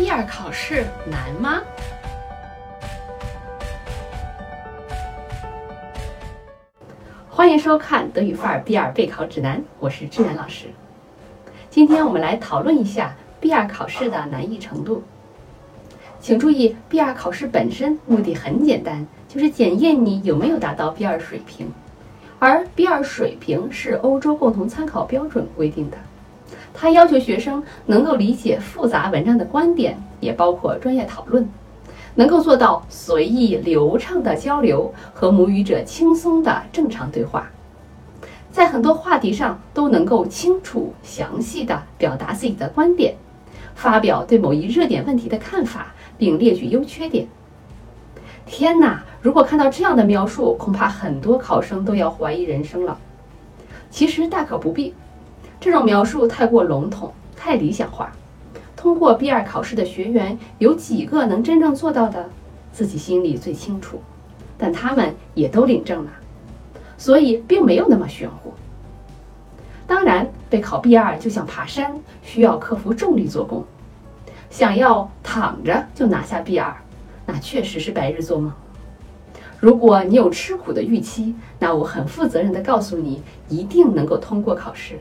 B2 考试难吗？欢迎收看德语范儿 B2 备考指南，我是志远老师。今天我们来讨论一下 B2 考试的难易程度。请注意，B2 考试本身目的很简单，就是检验你有没有达到 B2 水平。而 B2 水平是欧洲共同参考标准规定的。它要求学生能够理解复杂文章的观点，也包括专业讨论，能够做到随意流畅的交流和母语者轻松的正常对话，在很多话题上都能够清楚详细的表达自己的观点，发表对某一热点问题的看法，并列举优缺点。天哪！如果看到这样的描述，恐怕很多考生都要怀疑人生了。其实大可不必。这种描述太过笼统，太理想化。通过 B 二考试的学员有几个能真正做到的？自己心里最清楚。但他们也都领证了，所以并没有那么玄乎。当然，备考 B 二就像爬山，需要克服重力做功。想要躺着就拿下 B 二那确实是白日做梦。如果你有吃苦的预期，那我很负责任地告诉你，一定能够通过考试。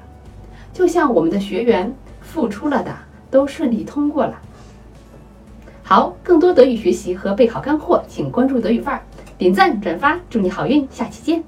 就像我们的学员付出了的都顺利通过了。好，更多德语学习和备考干货，请关注德语范儿，点赞转发，祝你好运，下期见。